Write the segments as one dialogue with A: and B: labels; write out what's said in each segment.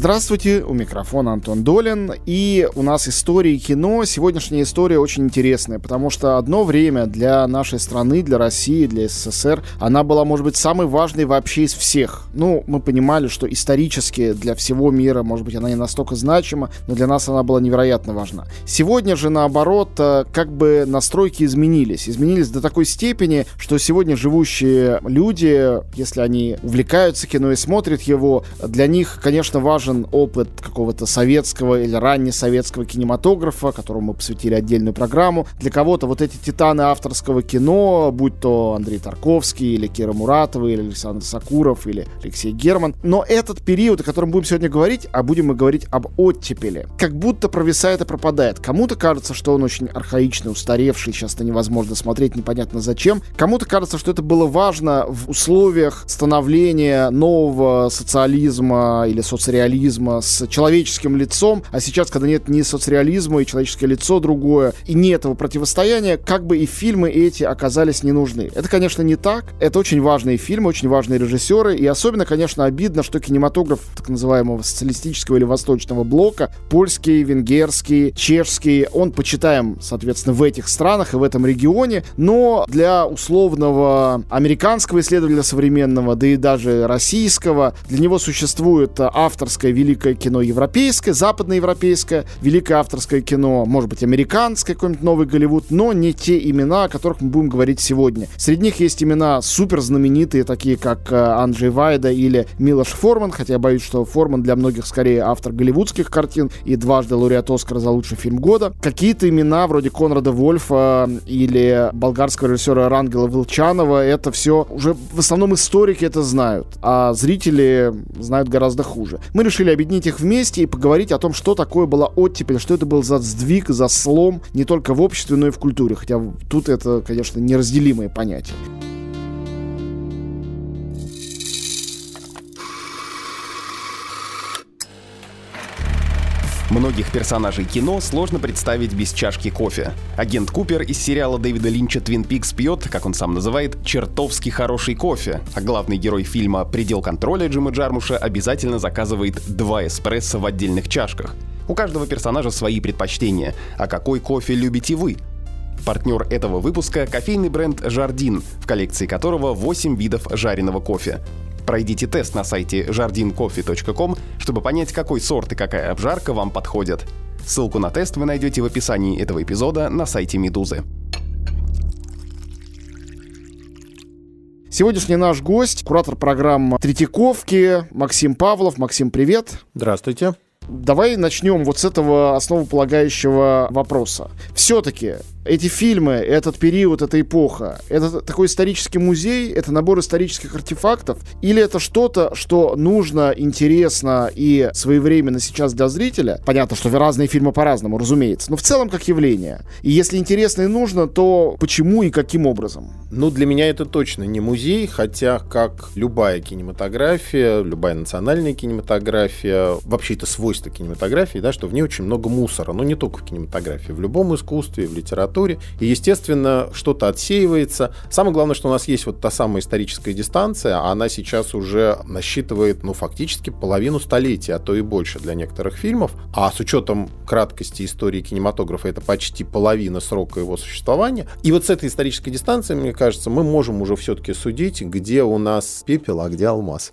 A: Здравствуйте, у микрофона Антон Долин, и у нас истории кино. Сегодняшняя история очень интересная, потому что одно время для нашей страны, для России, для СССР, она была, может быть, самой важной вообще из всех. Ну, мы понимали, что исторически для всего мира, может быть, она не настолько значима, но для нас она была невероятно важна. Сегодня же, наоборот, э, как бы настройки изменились. Изменились до такой степени, что сегодня живущие люди, если они увлекаются кино и смотрят его, для них, конечно, важен опыт какого-то советского или раннесоветского кинематографа, которому мы посвятили отдельную программу. Для кого-то вот эти титаны авторского кино, будь то Андрей Тарковский, или Кира Муратова, или Александр Сакуров, или Алексей Герман. Но этот период, о котором будем сегодня говорить, а будем мы говорить об оттепели, как будто провисает и пропадает. Кому-то кажется, что он очень архаичный, устаревший, сейчас это невозможно смотреть, непонятно зачем. Кому-то кажется, что это было важно в условиях становления нового социализма или соцреализма с человеческим лицом, а сейчас, когда нет ни соцреализма и человеческое лицо другое, и нет этого противостояния, как бы и фильмы эти оказались не нужны. Это, конечно, не так. Это очень важные фильмы, очень важные режиссеры, и особенно, конечно, обидно, что кинематограф так называемого социалистического или восточного блока, польский, венгерский, чешский, он почитаем, соответственно, в этих странах и в этом регионе, но для условного американского исследователя современного, да и даже российского, для него существует авторское великое кино европейское, западноевропейское, великое авторское кино, может быть, американское, какой-нибудь новый Голливуд, но не те имена, о которых мы будем говорить сегодня. Среди них есть имена супер знаменитые, такие как э, Анджей Вайда или Милош Форман, хотя я боюсь, что Форман для многих скорее автор голливудских картин и дважды лауреат Оскара за лучший фильм года. Какие-то имена вроде Конрада Вольфа или болгарского режиссера Рангела Вилчанова, это все уже в основном историки это знают, а зрители знают гораздо хуже. Мы решили объединить их вместе и поговорить о том, что такое была оттепель, что это был за сдвиг, за слом не только в обществе, но и в культуре. Хотя тут это, конечно, неразделимые понятия.
B: Многих персонажей кино сложно представить без чашки кофе. Агент Купер из сериала Дэвида Линча «Твин Пикс» пьет, как он сам называет, чертовски хороший кофе, а главный герой фильма «Предел контроля» Джима Джармуша обязательно заказывает два эспрессо в отдельных чашках. У каждого персонажа свои предпочтения. А какой кофе любите вы? Партнер этого выпуска – кофейный бренд «Жардин», в коллекции которого 8 видов жареного кофе. Пройдите тест на сайте jardincoffee.com, чтобы понять, какой сорт и какая обжарка вам подходят. Ссылку на тест вы найдете в описании этого эпизода на сайте Медузы.
A: Сегодняшний наш гость, куратор программы Третьяковки, Максим Павлов. Максим, привет.
C: Здравствуйте.
A: Давай начнем вот с этого основополагающего вопроса. Все-таки эти фильмы, этот период, эта эпоха, это такой исторический музей, это набор исторических артефактов, или это что-то, что нужно, интересно и своевременно сейчас для зрителя? Понятно, что разные фильмы по-разному, разумеется, но в целом как явление. И если интересно и нужно, то почему и каким образом?
C: Ну, для меня это точно не музей, хотя как любая кинематография, любая национальная кинематография, вообще это свойство кинематографии, да, что в ней очень много мусора, но не только в кинематографии, в любом искусстве, в литературе, литературе. И, естественно, что-то отсеивается. Самое главное, что у нас есть вот та самая историческая дистанция, а она сейчас уже насчитывает, ну, фактически половину столетия, а то и больше для некоторых фильмов. А с учетом краткости истории кинематографа это почти половина срока его существования. И вот с этой исторической дистанции, мне кажется, мы можем уже все-таки судить, где у нас пепел, а где алмаз.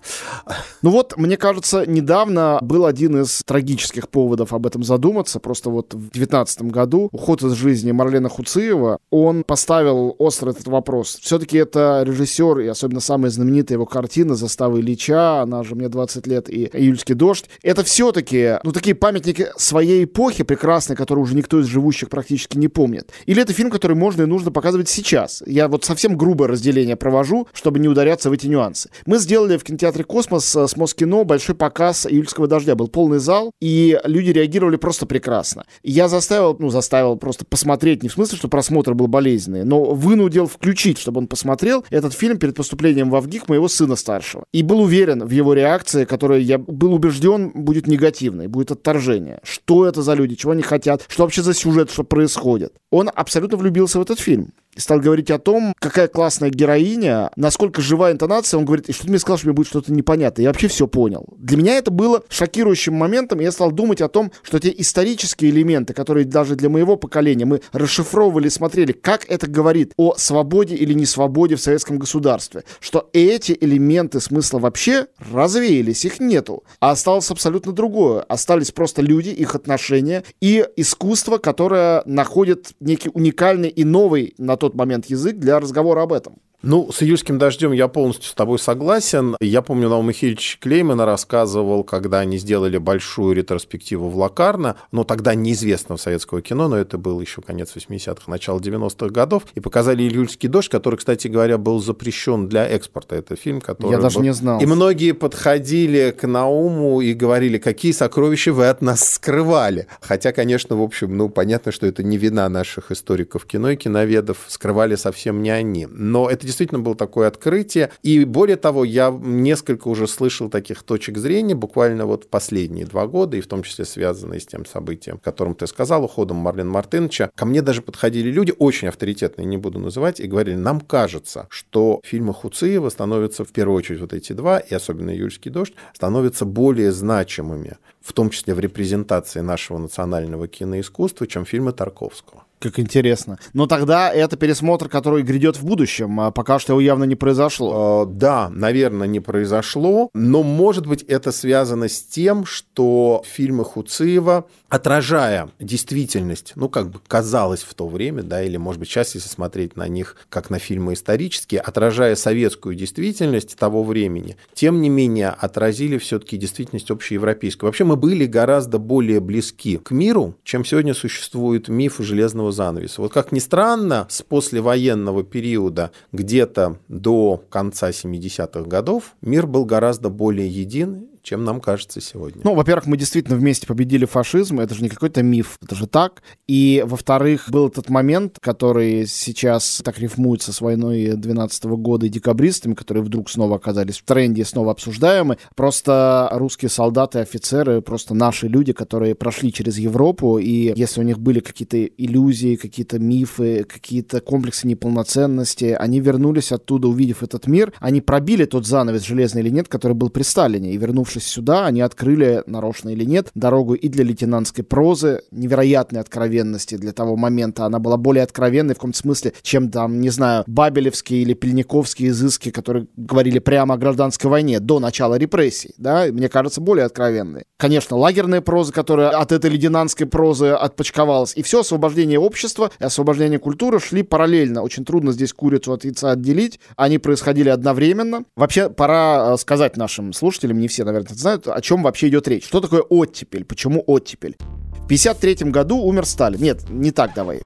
A: Ну вот, мне кажется, недавно был один из трагических поводов об этом задуматься. Просто вот в 2019 году уход из жизни Марлена Ивана Хуциева, он поставил остро этот вопрос. Все-таки это режиссер, и особенно самая знаменитая его картина «Застава Ильича», она же «Мне 20 лет» и «Июльский дождь». Это все-таки, ну, такие памятники своей эпохи прекрасные, которые уже никто из живущих практически не помнит. Или это фильм, который можно и нужно показывать сейчас. Я вот совсем грубое разделение провожу, чтобы не ударяться в эти нюансы. Мы сделали в кинотеатре «Космос» с Москино большой показ «Июльского дождя». Был полный зал, и люди реагировали просто прекрасно. Я заставил, ну, заставил просто посмотреть, не в смысле, что просмотр был болезненный, но вынудил включить, чтобы он посмотрел этот фильм перед поступлением в Авгик моего сына старшего. И был уверен в его реакции, которая, я был убежден, будет негативной, будет отторжение. Что это за люди, чего они хотят, что вообще за сюжет, что происходит. Он абсолютно влюбился в этот фильм. Стал говорить о том, какая классная героиня, насколько живая интонация. Он говорит, и что ты мне сказал, что мне будет что-то непонятное. Я вообще все понял. Для меня это было шокирующим моментом, и я стал думать о том, что те исторические элементы, которые даже для моего поколения мы расшифровывали, смотрели, как это говорит о свободе или не свободе в советском государстве, что эти элементы смысла вообще развеялись, их нету, а осталось абсолютно другое. Остались просто люди, их отношения и искусство, которое находит некий уникальный и новый на тот момент язык для разговора об этом.
C: Ну, с июльским дождем я полностью с тобой согласен. Я помню, Наум Михайлович Клеймана рассказывал, когда они сделали большую ретроспективу в Лакарно, но тогда неизвестного советского кино, но это был еще конец 80-х, начало 90-х годов, и показали «Июльский дождь», который, кстати говоря, был запрещен для экспорта. Это фильм, который...
A: Я даже не знал.
C: И многие подходили к Науму и говорили, какие сокровища вы от нас скрывали. Хотя, конечно, в общем, ну, понятно, что это не вина наших историков кино и киноведов, скрывали совсем не они. Но это действительно было такое открытие. И более того, я несколько уже слышал таких точек зрения буквально вот в последние два года, и в том числе связанные с тем событием, о котором ты сказал, уходом Марлен Мартыновича. Ко мне даже подходили люди, очень авторитетные, не буду называть, и говорили, нам кажется, что фильмы Хуциева становятся, в первую очередь, вот эти два, и особенно «Юльский дождь», становятся более значимыми, в том числе в репрезентации нашего национального киноискусства, чем фильмы Тарковского.
A: Как интересно. Но тогда это пересмотр, который грядет в будущем, а пока что его явно не произошло.
C: Э, да, наверное, не произошло, но, может быть, это связано с тем, что фильмы Хуциева, отражая действительность, ну, как бы казалось в то время, да, или, может быть, сейчас, если смотреть на них как на фильмы исторические, отражая советскую действительность того времени, тем не менее отразили все-таки действительность общеевропейскую. Вообще мы были гораздо более близки к миру, чем сегодня существует миф железного занавеса. Вот как ни странно, с послевоенного периода где-то до конца 70-х годов мир был гораздо более един чем нам кажется сегодня.
A: Ну, во-первых, мы действительно вместе победили фашизм, это же не какой-то миф, это же так. И, во-вторых, был этот момент, который сейчас так рифмуется с войной 12 -го года и декабристами, которые вдруг снова оказались в тренде, снова обсуждаемы. Просто русские солдаты, офицеры, просто наши люди, которые прошли через Европу, и если у них были какие-то иллюзии, какие-то мифы, какие-то комплексы неполноценности, они вернулись оттуда, увидев этот мир, они пробили тот занавес, железный или нет, который был при Сталине, и вернувшись вернувшись сюда, они открыли, нарочно или нет, дорогу и для лейтенантской прозы, невероятной откровенности для того момента. Она была более откровенной в каком-то смысле, чем там, не знаю, бабелевские или пельниковские изыски, которые говорили прямо о гражданской войне до начала репрессий, да, мне кажется, более откровенные. Конечно, лагерная проза, которая от этой лейтенантской прозы отпочковалась, и все освобождение общества и освобождение культуры шли параллельно. Очень трудно здесь курицу от яйца отделить. Они происходили одновременно. Вообще, пора э, сказать нашим слушателям, не все, наверное, знают, о чем вообще идет речь. Что такое оттепель? Почему оттепель? В 1953 году умер Сталин. Нет, не так давай.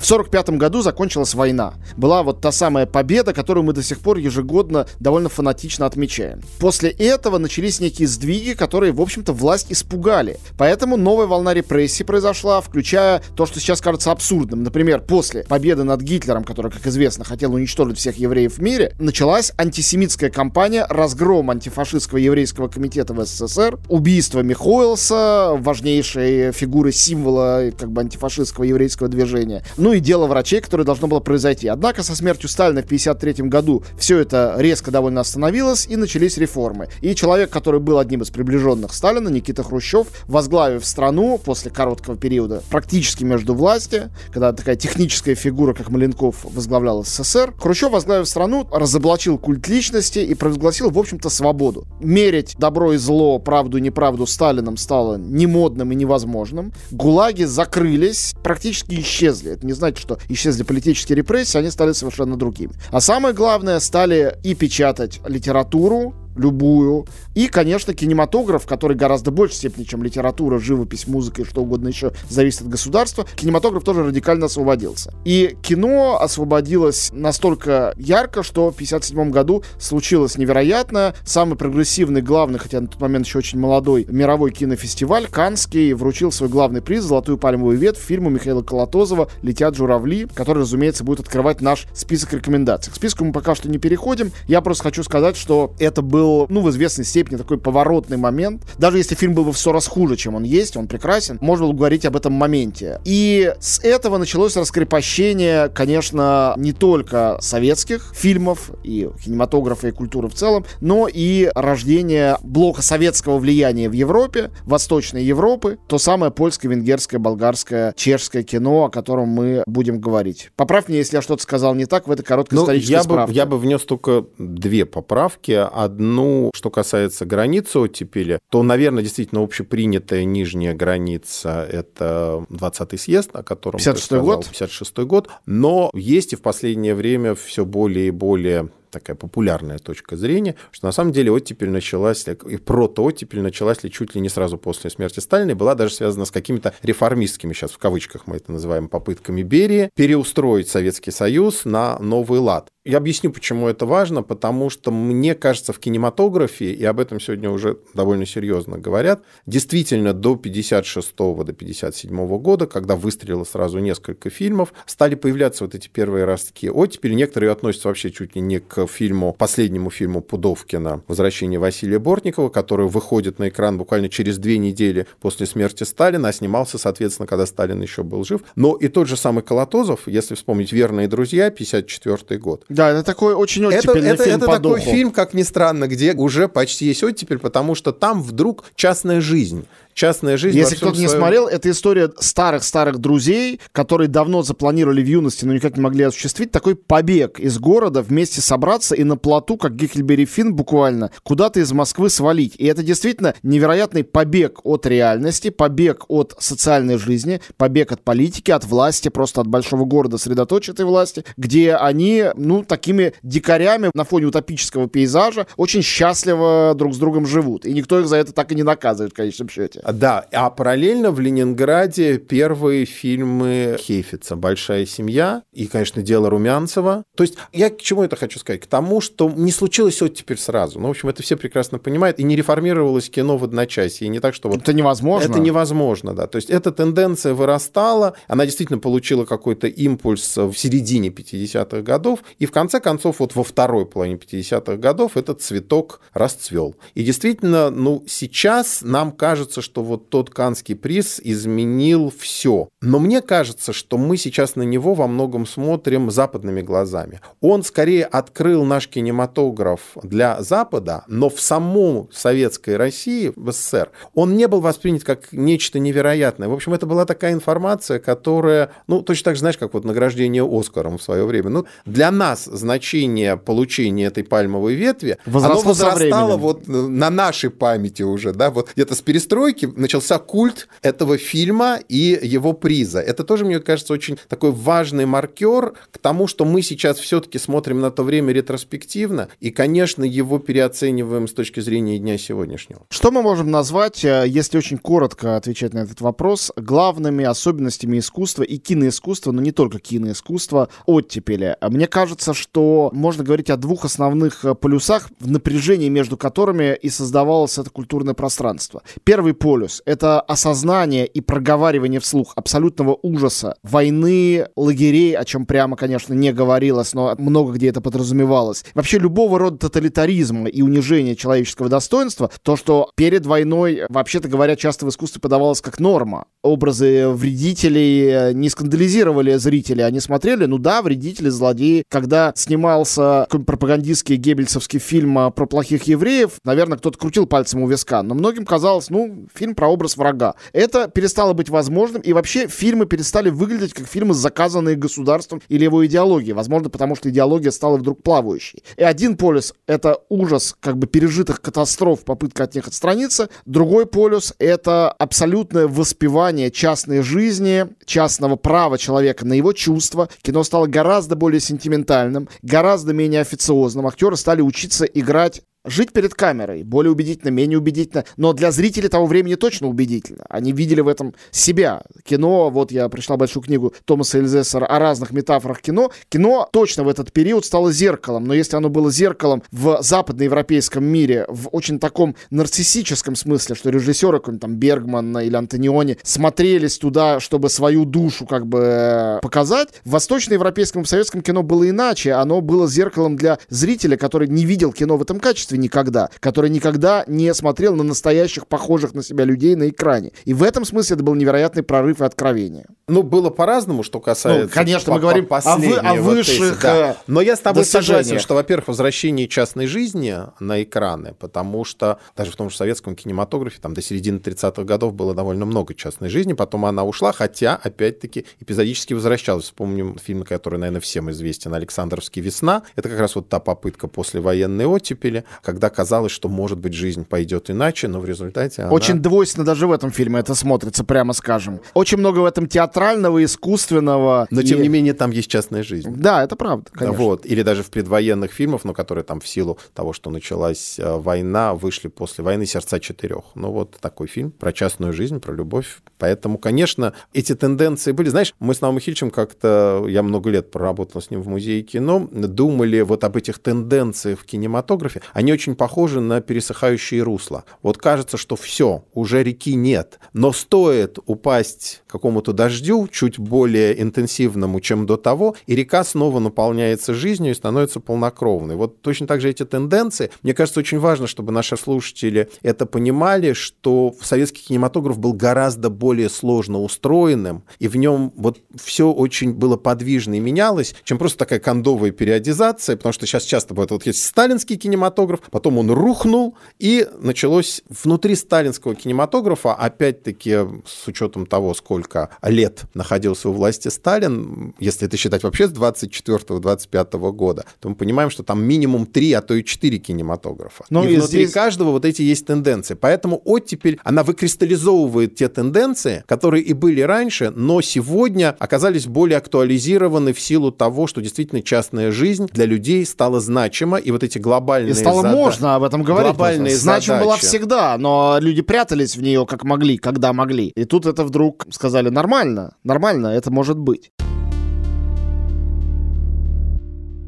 A: В 1945 году закончилась война. Была вот та самая победа, которую мы до сих пор ежегодно довольно фанатично отмечаем. После этого начались некие сдвиги, которые, в общем-то, власть испугали. Поэтому новая волна репрессий произошла, включая то, что сейчас кажется абсурдным. Например, после победы над Гитлером, который, как известно, хотел уничтожить всех евреев в мире, началась антисемитская кампания, разгром антифашистского еврейского комитета в СССР, убийство Михоэлса, важнейшей фигуры символа как бы антифашистского еврейского движения. Ну ну и дело врачей, которое должно было произойти. Однако со смертью Сталина в 1953 году все это резко довольно остановилось и начались реформы. И человек, который был одним из приближенных Сталина, Никита Хрущев, возглавив страну после короткого периода практически между власти, когда такая техническая фигура, как Маленков, возглавлял СССР, Хрущев, возглавив страну, разоблачил культ личности и провозгласил, в общем-то, свободу. Мерить добро и зло, правду и неправду Сталином стало немодным и невозможным. ГУЛАГи закрылись, практически исчезли. Это не значит, что исчезли политические репрессии, они стали совершенно другими. А самое главное, стали и печатать литературу, любую. И, конечно, кинематограф, который гораздо больше степени, чем литература, живопись, музыка и что угодно еще зависит от государства, кинематограф тоже радикально освободился. И кино освободилось настолько ярко, что в 1957 году случилось невероятно. Самый прогрессивный, главный, хотя на тот момент еще очень молодой, мировой кинофестиваль, Канский, вручил свой главный приз «Золотую пальмовую ветвь» фильму Михаила Колотозова «Летят журавли», который, разумеется, будет открывать наш список рекомендаций. К списку мы пока что не переходим. Я просто хочу сказать, что это был был, ну, в известной степени такой поворотный момент. Даже если фильм был бы в сто раз хуже, чем он есть, он прекрасен, можно было говорить об этом моменте. И с этого началось раскрепощение, конечно, не только советских фильмов и кинематографа и культуры в целом, но и рождение блока советского влияния в Европе, Восточной Европы, то самое польское, венгерское, болгарское, чешское кино, о котором мы будем говорить. Поправь меня, если я что-то сказал не так в этой короткой ну, исторической
C: я
A: справке.
C: Бы, я бы внес только две поправки. Одну, что касается границы оттепели, то, наверное, действительно общепринятая нижняя граница — это 20-й съезд, о котором
A: 56 год.
C: 56 год. Но есть и в последнее время все более и более такая популярная точка зрения, что на самом деле оттепель началась, и протооттепель началась ли чуть ли не сразу после смерти Сталина, и была даже связана с какими-то реформистскими, сейчас в кавычках мы это называем, попытками Берии, переустроить Советский Союз на новый лад. Я объясню, почему это важно, потому что мне кажется, в кинематографе, и об этом сегодня уже довольно серьезно говорят, действительно до 56 до 57 года, когда выстрелило сразу несколько фильмов, стали появляться вот эти первые ростки оттепели. Некоторые относятся вообще чуть ли не к фильму, последнему фильму Пудовкина «Возвращение Василия Бортникова», который выходит на экран буквально через две недели после смерти Сталина, а снимался, соответственно, когда Сталин еще был жив. Но и тот же самый Колотозов, если вспомнить «Верные друзья», 54 год.
A: Да, это такой очень оттепельный
C: это,
A: фильм
C: Это, это такой
A: духу.
C: фильм, как ни странно, где уже почти есть оттепель, потому что там вдруг частная жизнь частная жизнь.
A: Если кто-то
C: своем...
A: не смотрел, это история старых-старых друзей, которые давно запланировали в юности, но никак не могли осуществить такой побег из города, вместе собраться и на плоту, как Геккельбери Финн буквально, куда-то из Москвы свалить. И это действительно невероятный побег от реальности, побег от социальной жизни, побег от политики, от власти, просто от большого города средоточия власти, где они, ну, такими дикарями на фоне утопического пейзажа очень счастливо друг с другом живут. И никто их за это так и не наказывает в конечном счете.
C: Да, а параллельно в Ленинграде первые фильмы Хейфица «Большая семья» и, конечно, «Дело Румянцева». То есть я к чему это хочу сказать? К тому, что не случилось вот теперь сразу. Ну, в общем, это все прекрасно понимают. И не реформировалось кино в одночасье. И не так, что вот...
A: Это невозможно.
C: Это невозможно, да. То есть эта тенденция вырастала, она действительно получила какой-то импульс в середине 50-х годов, и в конце концов вот во второй половине 50-х годов этот цветок расцвел. И действительно, ну, сейчас нам кажется, что вот тот Канский приз изменил все. Но мне кажется, что мы сейчас на него во многом смотрим западными глазами. Он скорее открыл наш кинематограф для Запада, но в самом советской России, в СССР, он не был воспринят как нечто невероятное. В общем, это была такая информация, которая, ну, точно так же, знаешь, как вот награждение Оскаром в свое время. Ну, для нас значение получения этой пальмовой ветви,
A: Возросло
C: оно возрастало вот на нашей памяти уже, да, вот где-то с перестройки начался культ этого фильма и его приза. Это тоже, мне кажется, очень такой важный маркер к тому, что мы сейчас все-таки смотрим на то время ретроспективно и, конечно, его переоцениваем с точки зрения дня сегодняшнего.
A: Что мы можем назвать, э, если очень коротко отвечать на этот вопрос, главными особенностями искусства и киноискусства, но не только киноискусства, оттепели? Мне кажется, что можно говорить о двух основных э, полюсах, в напряжении между которыми и создавалось это культурное пространство. Первый полюс это осознание и проговаривание вслух абсолютного ужаса войны, лагерей, о чем прямо, конечно, не говорилось, но много где это подразумевалось. Вообще любого рода тоталитаризма и унижения человеческого достоинства, то, что перед войной, вообще-то говоря, часто в искусстве подавалось как норма. Образы вредителей не скандализировали зрителей, они смотрели, ну да, вредители, злодеи. Когда снимался пропагандистский геббельсовский фильм про плохих евреев, наверное, кто-то крутил пальцем у виска, но многим казалось, ну, фильм про образ врага. Это перестало быть возможным, и вообще фильмы перестали выглядеть как фильмы, заказанные государством или его идеологией. Возможно, потому что идеология стала вдруг плавающей. И один полюс — это ужас как бы пережитых катастроф, попытка от них отстраниться. Другой полюс — это абсолютное воспевание частной жизни, частного права человека на его чувства. Кино стало гораздо более сентиментальным, гораздо менее официозным. Актеры стали учиться играть Жить перед камерой более убедительно, менее убедительно, но для зрителей того времени точно убедительно. Они видели в этом себя. Кино, вот я прочитал большую книгу Томаса Эльзессера о разных метафорах кино. Кино точно в этот период стало зеркалом, но если оно было зеркалом в западноевропейском мире, в очень таком нарциссическом смысле, что режиссеры, какой-нибудь там Бергман или Антониони, смотрелись туда, чтобы свою душу как бы э, показать, в восточноевропейском и советском кино было иначе. Оно было зеркалом для зрителя, который не видел кино в этом качестве обществе никогда, который никогда не смотрел на настоящих, похожих на себя людей на экране. И в этом смысле это был невероятный прорыв и откровение.
C: Ну, было по-разному, что касается... Ну,
A: конечно, мы говорим о, вы, о высших вот да. Э,
C: Но я с тобой согласен, что, во-первых, возвращение частной жизни на экраны, потому что даже в том же советском кинематографе там до середины 30-х годов было довольно много частной жизни, потом она ушла, хотя, опять-таки, эпизодически возвращалась. Вспомним фильм, который, наверное, всем известен, «Александровский весна». Это как раз вот та попытка после военной оттепели, когда казалось, что, может быть, жизнь пойдет иначе, но в результате она...
A: Очень двойственно даже в этом фильме это смотрится, прямо скажем. Очень много в этом театрального, искусственного.
C: Но, и... тем не менее, там есть частная жизнь.
A: Да, это правда, конечно.
C: Вот. Или даже в предвоенных фильмах, но которые там в силу того, что началась э, война, вышли после войны «Сердца четырех». Ну, вот такой фильм про частную жизнь, про любовь. Поэтому, конечно, эти тенденции были. Знаешь, мы с Наумом Хильчем как-то, я много лет проработал с ним в музее кино, думали вот об этих тенденциях в кинематографе. Они очень похожи на пересыхающие русла. Вот кажется, что все, уже реки нет. Но стоит упасть какому-то дождю, чуть более интенсивному, чем до того, и река снова наполняется жизнью и становится полнокровной. Вот точно так же эти тенденции. Мне кажется, очень важно, чтобы наши слушатели это понимали, что советский кинематограф был гораздо более сложно устроенным, и в нем вот все очень было подвижно и менялось, чем просто такая кондовая периодизация, потому что сейчас часто бывает, вот есть сталинский кинематограф, потом он рухнул, и началось внутри сталинского кинематографа, опять-таки с учетом того, сколько лет находился у власти Сталин, если это считать вообще с 24-25 года, то мы понимаем, что там минимум 3, а то и 4 кинематографа. Но и, и внутри здесь... каждого вот эти есть тенденции. Поэтому оттепель, она выкристаллизовывает те тенденции, которые и были раньше, но сегодня оказались более актуализированы в силу того, что действительно частная жизнь для людей стала значима, и вот эти глобальные... И
A: стало можно об этом говорить. Глобальные Значима была всегда, но люди прятались в нее как могли, когда могли. И тут это вдруг сказали нормально, нормально, это может быть.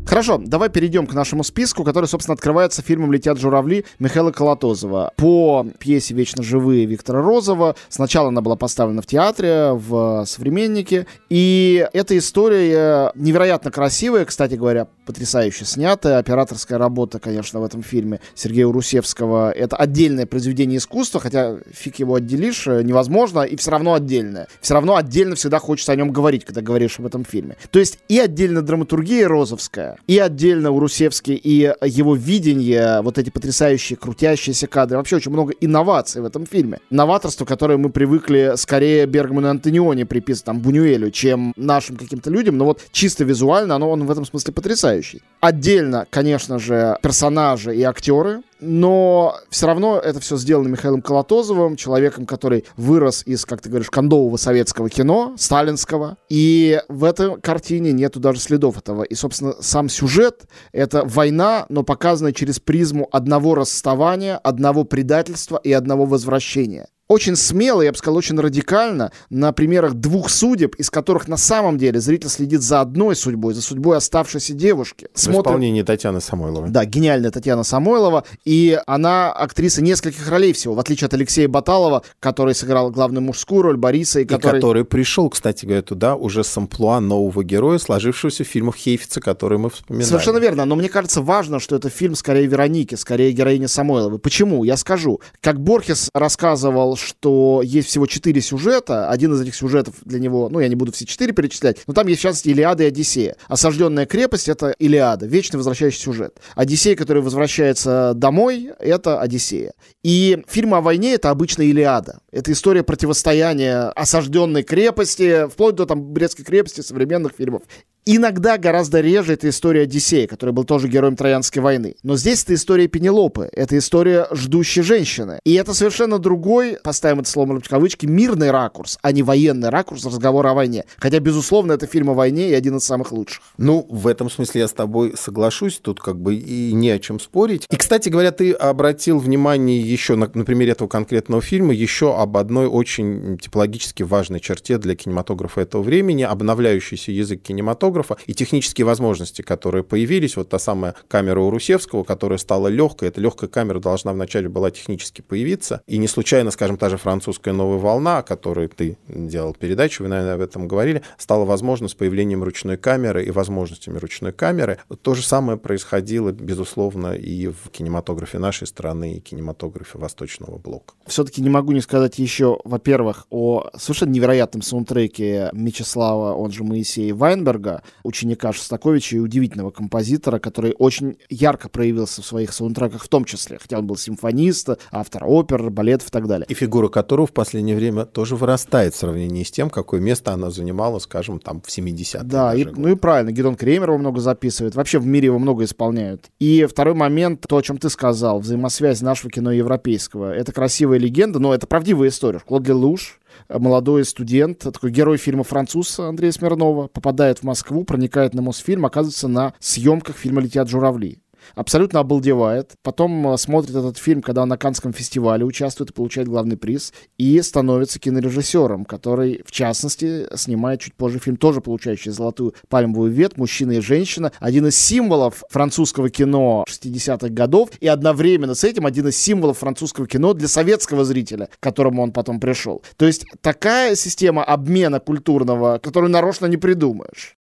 A: Хорошо, давай перейдем к нашему списку, который, собственно, открывается фильмом «Летят журавли» Михаила Колотозова. По пьесе «Вечно живые» Виктора Розова. Сначала она была поставлена в театре, в «Современнике». И эта история невероятно красивая, кстати говоря, потрясающе снятая. Операторская работа, конечно, в этом фильме Сергея Урусевского. Это отдельное произведение искусства, хотя фиг его отделишь, э, невозможно, и все равно отдельное. Все равно отдельно всегда хочется о нем говорить, когда говоришь об этом фильме. То есть и отдельно драматургия розовская, и отдельно Урусевский, и его видение, вот эти потрясающие крутящиеся кадры. Вообще очень много инноваций в этом фильме. Новаторство, которое мы привыкли скорее Бергману и Антониони приписывать, там, Бунюэлю, чем нашим каким-то людям. Но вот чисто визуально оно, он в этом смысле потрясающий. Отдельно, конечно же, персонажи и актеры, но все равно это все сделано Михаилом Колотозовым, человеком, который вырос из, как ты говоришь, кондового советского кино, сталинского, и в этой картине нету даже следов этого. И, собственно, сам сюжет — это война, но показанная через призму одного расставания, одного предательства и одного возвращения очень смело, я бы сказал, очень радикально на примерах двух судеб, из которых на самом деле зритель следит за одной судьбой, за судьбой оставшейся девушки.
C: В Смотрит... исполнении Татьяны Самойловой.
A: Да, гениальная Татьяна Самойлова. И она актриса нескольких ролей всего, в отличие от Алексея Баталова, который сыграл главную мужскую роль Бориса. И, который...
C: и который пришел, кстати говоря, туда уже с амплуа нового героя, сложившегося в фильмах Хейфица, которые мы вспоминали.
A: Совершенно верно. Но мне кажется, важно, что это фильм скорее Вероники, скорее героини Самойловой. Почему? Я скажу. Как Борхес рассказывал, что есть всего четыре сюжета. Один из этих сюжетов для него, ну, я не буду все четыре перечислять, но там есть, частности, Илиада и Одиссея. Осажденная крепость — это Илиада, вечный возвращающий сюжет. Одиссей, который возвращается домой, — это Одиссея. И фильмы о войне — это обычно Илиада. Это история противостояния осажденной крепости, вплоть до там Брестской крепости современных фильмов. Иногда гораздо реже это история Одиссея, который был тоже героем Троянской войны. Но здесь это история Пенелопы, это история ждущей женщины. И это совершенно другой, поставим это слово в кавычки, мирный ракурс, а не военный ракурс разговора о войне. Хотя, безусловно, это фильм о войне и один из самых лучших.
C: Ну, в этом смысле я с тобой соглашусь, тут как бы и не о чем спорить. И, кстати говоря, ты обратил внимание еще на, на примере этого конкретного фильма еще об одной очень типологически важной черте для кинематографа этого времени, обновляющийся язык кинематографа кинематографа и технические возможности, которые появились. Вот та самая камера у Русевского, которая стала легкой. Эта легкая камера должна вначале была технически появиться. И не случайно, скажем, та же французская новая волна, о которой ты делал передачу, вы, наверное, об этом говорили, стала возможна с появлением ручной камеры и возможностями ручной камеры. То же самое происходило, безусловно, и в кинематографе нашей страны, и кинематографе Восточного блока.
A: Все-таки не могу не сказать еще, во-первых, о совершенно невероятном саундтреке Мечислава, он же Моисея Вайнберга, ученика Шостаковича и удивительного композитора, который очень ярко проявился в своих саундтреках в том числе, хотя он был симфонист, автор опер, балетов и так далее.
C: И фигура которого в последнее время тоже вырастает в сравнении с тем, какое место она занимала, скажем, там в 70-е.
A: Да, и, ну и правильно, Гедон Кремер его много записывает, вообще в мире его много исполняют. И второй момент, то, о чем ты сказал, взаимосвязь нашего кино и европейского. Это красивая легенда, но это правдивая история. Клод Лелуш, молодой студент, такой герой фильма «Француз» Андрея Смирнова, попадает в Москву, проникает на Мосфильм, оказывается на съемках фильма «Летят журавли» абсолютно обалдевает. Потом э, смотрит этот фильм, когда он на Канском фестивале участвует и получает главный приз. И становится кинорежиссером, который, в частности, снимает чуть позже фильм, тоже получающий золотую пальмовую ветвь «Мужчина и женщина». Один из символов французского кино 60-х годов. И одновременно с этим один из символов французского кино для советского зрителя, к которому он потом пришел. То есть такая система обмена культурного, которую нарочно не придумаешь.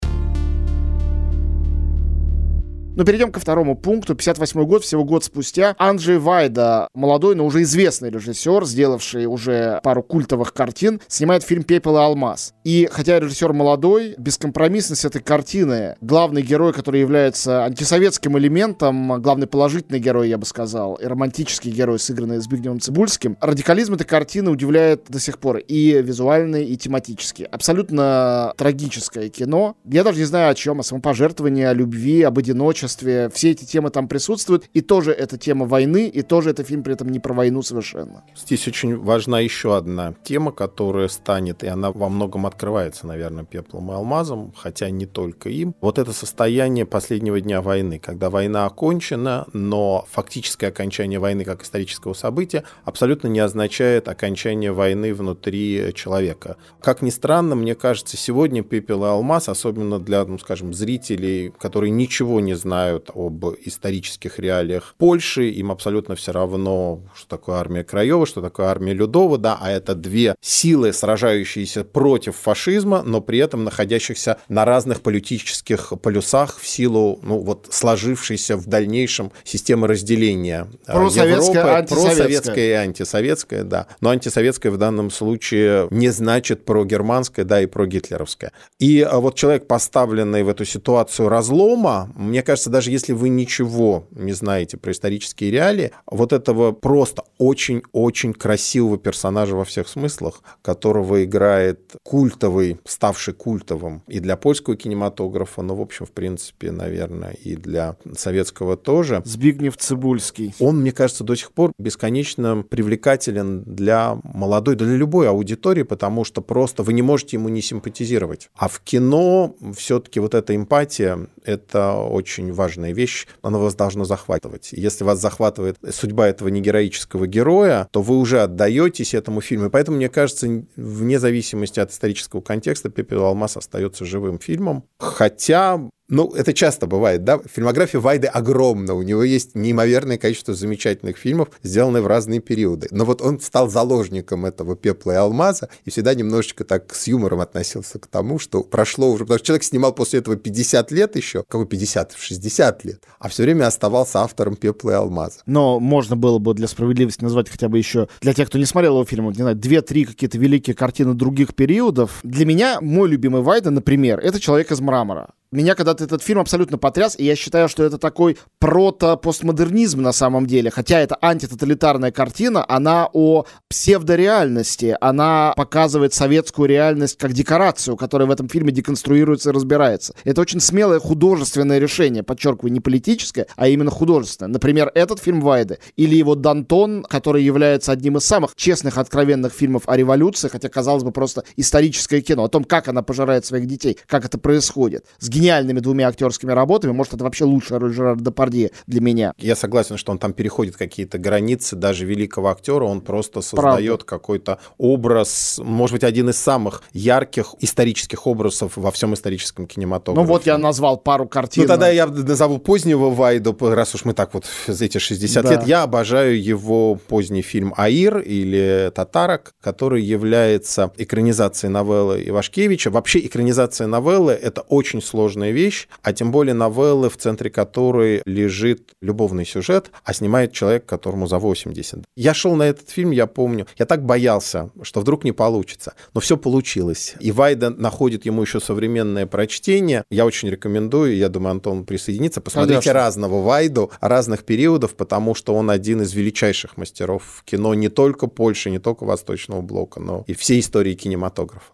A: Но перейдем ко второму пункту. 58 год, всего год спустя. Анджей Вайда, молодой, но уже известный режиссер, сделавший уже пару культовых картин, снимает фильм «Пепел и алмаз». И хотя режиссер молодой, бескомпромиссность этой картины, главный герой, который является антисоветским элементом, главный положительный герой, я бы сказал, и романтический герой, сыгранный Збигневым Цибульским, радикализм этой картины удивляет до сих пор и визуально, и тематически. Абсолютно трагическое кино. Я даже не знаю о чем, о самопожертвовании, о любви, об одиночестве, одиночестве, все эти темы там присутствуют, и тоже это тема войны, и тоже это фильм при этом не про войну совершенно.
C: Здесь очень важна еще одна тема, которая станет, и она во многом открывается, наверное, пеплом и алмазом, хотя не только им. Вот это состояние последнего дня войны, когда война окончена, но фактическое окончание войны как исторического события абсолютно не означает окончание войны внутри человека. Как ни странно, мне кажется, сегодня пепел и алмаз, особенно для, ну, скажем, зрителей, которые ничего не знают знают об исторических реалиях Польши, им абсолютно все равно, что такое армия Краева, что такое армия Людова, да, а это две силы, сражающиеся против фашизма, но при этом находящихся на разных политических полюсах в силу, ну, вот, сложившейся в дальнейшем системы разделения
A: э, просоветская,
C: Европы. Просоветская и антисоветская, да. Но антисоветская в данном случае не значит про германское, да, и про гитлеровское. И э, вот человек, поставленный в эту ситуацию разлома, мне кажется, кажется, даже если вы ничего не знаете про исторические реалии, вот этого просто очень-очень красивого персонажа во всех смыслах, которого играет культовый, ставший культовым и для польского кинематографа, но, в общем, в принципе, наверное, и для советского тоже.
A: Збигнев Цибульский.
C: Он, мне кажется, до сих пор бесконечно привлекателен для молодой, для любой аудитории, потому что просто вы не можете ему не симпатизировать. А в кино все-таки вот эта эмпатия, это очень очень важная вещь, она вас должна захватывать. Если вас захватывает судьба этого негероического героя, то вы уже отдаетесь этому фильму. И поэтому, мне кажется, вне зависимости от исторического контекста, «Пепел алмаз» остается живым фильмом. Хотя ну, это часто бывает, да? Фильмография Вайды огромна, у него есть неимоверное количество замечательных фильмов, сделанных в разные периоды. Но вот он стал заложником этого пепла и алмаза и всегда немножечко так с юмором относился к тому, что прошло уже, потому что человек снимал после этого 50 лет еще, какой 50, 60 лет, а все время оставался автором пепла и алмаза.
A: Но можно было бы для справедливости назвать хотя бы еще, для тех, кто не смотрел его фильм, не знаю, две-три какие-то великие картины других периодов. Для меня мой любимый Вайда, например, это «Человек из мрамора». Меня когда-то этот фильм абсолютно потряс, и я считаю, что это такой прото-постмодернизм на самом деле. Хотя это антитоталитарная картина, она о псевдореальности. Она показывает советскую реальность как декорацию, которая в этом фильме деконструируется и разбирается. Это очень смелое художественное решение, подчеркиваю, не политическое, а именно художественное. Например, этот фильм Вайды или его Дантон, который является одним из самых честных, откровенных фильмов о революции, хотя, казалось бы, просто историческое кино, о том, как она пожирает своих детей, как это происходит. С гениальными двумя актерскими работами. Может, это вообще лучшая роль Жерара Депардье для меня.
C: Я согласен, что он там переходит какие-то границы даже великого актера. Он просто создает какой-то образ, может быть, один из самых ярких исторических образов во всем историческом кинематографе.
A: Ну вот я назвал пару картин.
C: Ну тогда я назову позднего Вайду, раз уж мы так вот эти 60 да. лет. Я обожаю его поздний фильм «Аир» или «Татарок», который является экранизацией новеллы Ивашкевича. Вообще экранизация новеллы — это очень сложная вещь, а тем более новеллы, в центре которой лежит любовный сюжет, а снимает человек, которому за 80. Я шел на этот фильм, я помню, я так боялся, что вдруг не получится. Но все получилось. И Вайда находит ему еще современное прочтение. Я очень рекомендую, я думаю, Антон присоединится. Посмотрите Конечно. разного Вайду, разных периодов, потому что он один из величайших мастеров кино не только Польши, не только Восточного блока, но и всей истории кинематографа.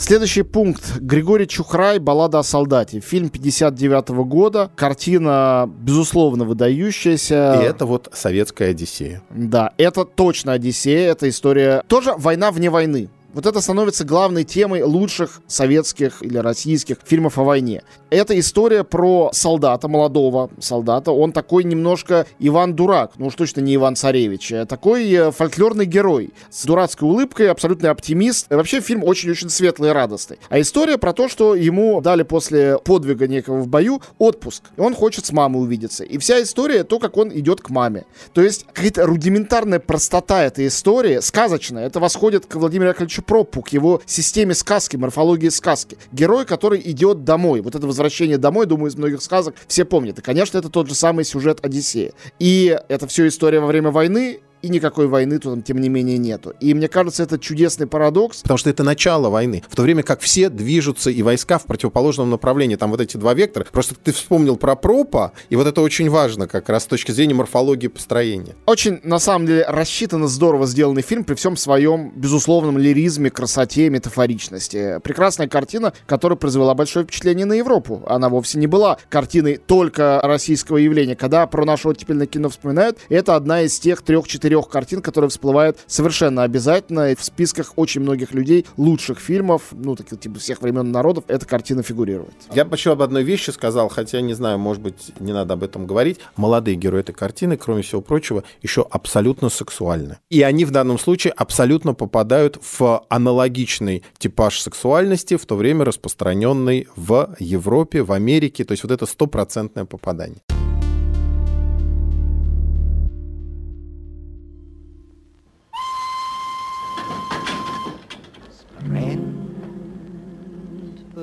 A: Следующий пункт. Григорий Чухрай «Баллада о солдате». Фильм 59 -го года. Картина, безусловно, выдающаяся.
C: И это вот советская Одиссея.
A: Да, это точно Одиссея. Это история... Тоже война вне войны. Вот это становится главной темой лучших советских или российских фильмов о войне. Это история про солдата, молодого солдата. Он такой немножко Иван Дурак, ну уж точно не Иван Царевич. А такой э, фольклорный герой с дурацкой улыбкой, абсолютный оптимист. Вообще фильм очень-очень светлый и радостный. А история про то, что ему дали после подвига некого в бою отпуск. И он хочет с мамой увидеться. И вся история то, как он идет к маме. То есть какая-то рудиментарная простота этой истории, сказочная. Это восходит к Владимиру Яковлевичу Ильичу Пропу, к его системе сказки, морфологии сказки. Герой, который идет домой. Вот это возвращение домой, думаю, из многих сказок все помнят. И, конечно, это тот же самый сюжет Одиссея. И это все история во время войны, и никакой войны тут, там, тем не менее, нету. И мне кажется, это чудесный парадокс.
C: Потому что это начало войны. В то время как все движутся и войска в противоположном направлении. Там вот эти два вектора. Просто ты вспомнил про пропа, и вот это очень важно как раз с точки зрения морфологии построения.
A: Очень, на самом деле, рассчитанно здорово сделанный фильм при всем своем безусловном лиризме, красоте, метафоричности. Прекрасная картина, которая произвела большое впечатление на Европу. Она вовсе не была картиной только российского явления. Когда про наше оттепельное кино вспоминают, это одна из тех трех-четырех трех картин, которые всплывают совершенно обязательно в списках очень многих людей лучших фильмов, ну, таких типа всех времен народов, эта картина фигурирует.
C: Я бы еще об одной вещи сказал, хотя, не знаю, может быть, не надо об этом говорить. Молодые герои этой картины, кроме всего прочего, еще абсолютно сексуальны. И они в данном случае абсолютно попадают в аналогичный типаж сексуальности, в то время распространенный в Европе, в Америке. То есть вот это стопроцентное попадание.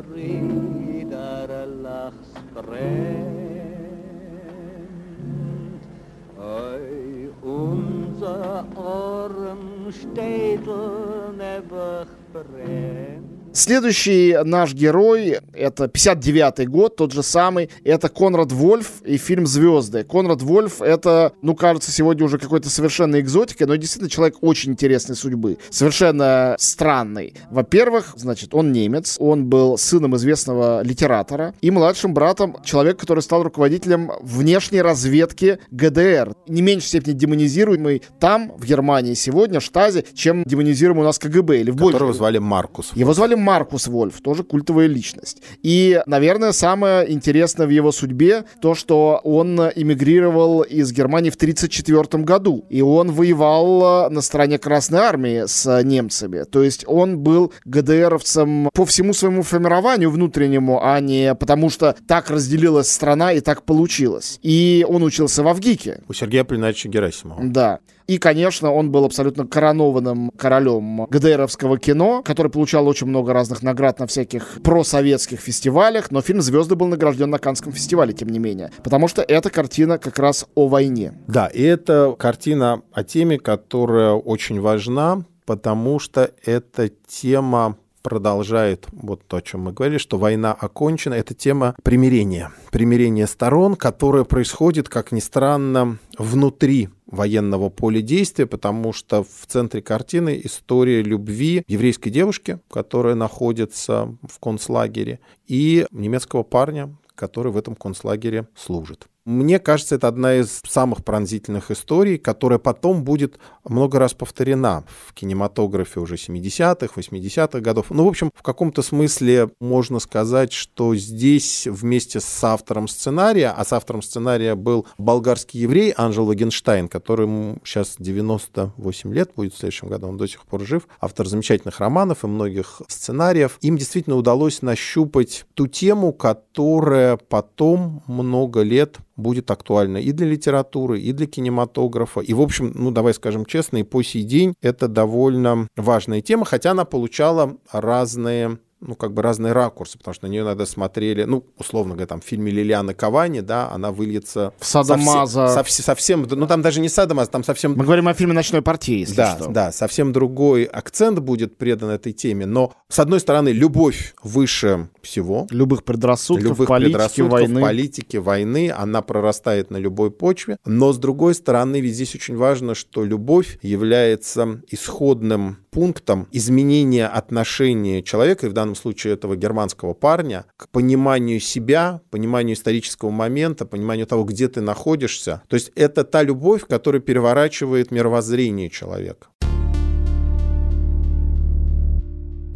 A: Frieder lach sprennt. Oi, unser arm steht und ewig brennt. Следующий наш герой, это 59-й год, тот же самый, это Конрад Вольф и фильм «Звезды». Конрад Вольф — это, ну, кажется, сегодня уже какой-то совершенно экзотикой, но действительно человек очень интересной судьбы, совершенно странный. Во-первых, значит, он немец, он был сыном известного литератора и младшим братом человека, который стал руководителем внешней разведки ГДР, не меньшей степени демонизируемый там, в Германии сегодня, Штази, чем демонизируемый у нас КГБ. Или в
C: Которого большей... звали Маркус.
A: Его звали Маркус Вольф, тоже культовая личность. И, наверное, самое интересное в его судьбе то, что он эмигрировал из Германии в 1934 году. И он воевал на стороне Красной Армии с немцами. То есть он был ГДРовцем по всему своему формированию внутреннему, а не потому что так разделилась страна и так получилось. И он учился в Авгике.
C: У Сергея Плиновича Герасимова.
A: Да. И, конечно, он был абсолютно коронованным королем ГДРовского кино, который получал очень много разных наград на всяких просоветских фестивалях, но фильм «Звезды» был награжден на Канском фестивале, тем не менее. Потому что эта картина как раз о войне.
C: Да, и это картина о теме, которая очень важна, потому что эта тема продолжает вот то, о чем мы говорили, что война окончена. Это тема примирения. Примирение сторон, которое происходит, как ни странно, внутри военного поля действия, потому что в центре картины история любви еврейской девушки, которая находится в концлагере, и немецкого парня, который в этом концлагере служит. Мне кажется, это одна из самых пронзительных историй, которая потом будет много раз повторена в кинематографе уже 70-х, 80-х годов. Ну, в общем, в каком-то смысле можно сказать, что здесь вместе с автором сценария, а с автором сценария был болгарский еврей Анжел Вагенштайн, которому сейчас 98 лет будет в следующем году, он до сих пор жив, автор замечательных романов и многих сценариев. Им действительно удалось нащупать ту тему, которая потом много лет будет актуальна и для литературы, и для кинематографа. И, в общем, ну, давай скажем честно, и по сей день это довольно важная тема, хотя она получала разные ну, как бы разные ракурсы, потому что на нее иногда смотрели, ну, условно говоря, там, в фильме Лилианы Кавани, да, она выльется...
A: В Садомаза.
C: Совсем, совсем, ну, там даже не Садомаза, там совсем...
A: Мы говорим о фильме «Ночной партии», если
C: да,
A: что.
C: Да, совсем другой акцент будет предан этой теме, но, с одной стороны, любовь выше всего.
A: Любых предрассудков,
C: любых
A: политики,
C: предрассудков,
A: войны.
C: политики, войны, она прорастает на любой почве, но, с другой стороны, ведь здесь очень важно, что любовь является исходным пунктом изменения отношения человека, и в данном случае этого германского парня, к пониманию себя, пониманию исторического момента, пониманию того, где ты находишься. То есть это та любовь, которая переворачивает мировоззрение человека.